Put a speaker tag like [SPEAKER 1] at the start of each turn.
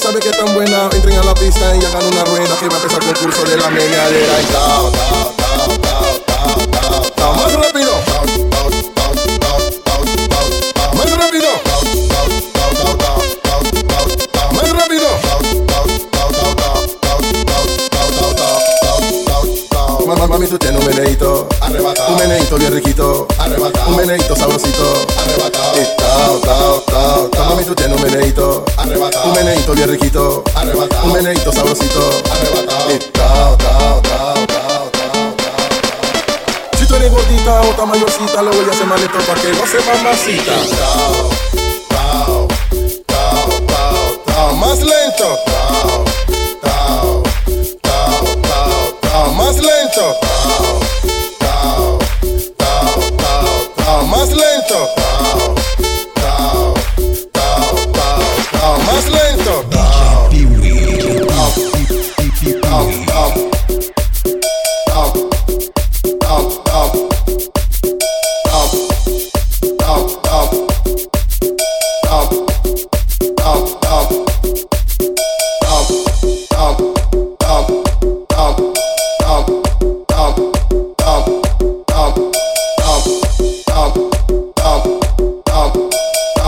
[SPEAKER 1] tan buena, entren a la pista y hagan una rueda que va a empezar el concurso de la meneadera y tao, tao, tao, tao, tao, tao, tao. Más rápido. Más rápido. Más rápido. Mamá, mami, tú tienes un meneito, un meneito bien riquito, un meneito sabrosito, y tao, tao, tao, tao. Mami, tú tienes un bien riquito, un meneito sabrosito, y tao, tao, tao, tao, tao, tao. Si tú eres gordita o tan mayorcita, lo voy a hacer más lento para que no se mamacita. Tao,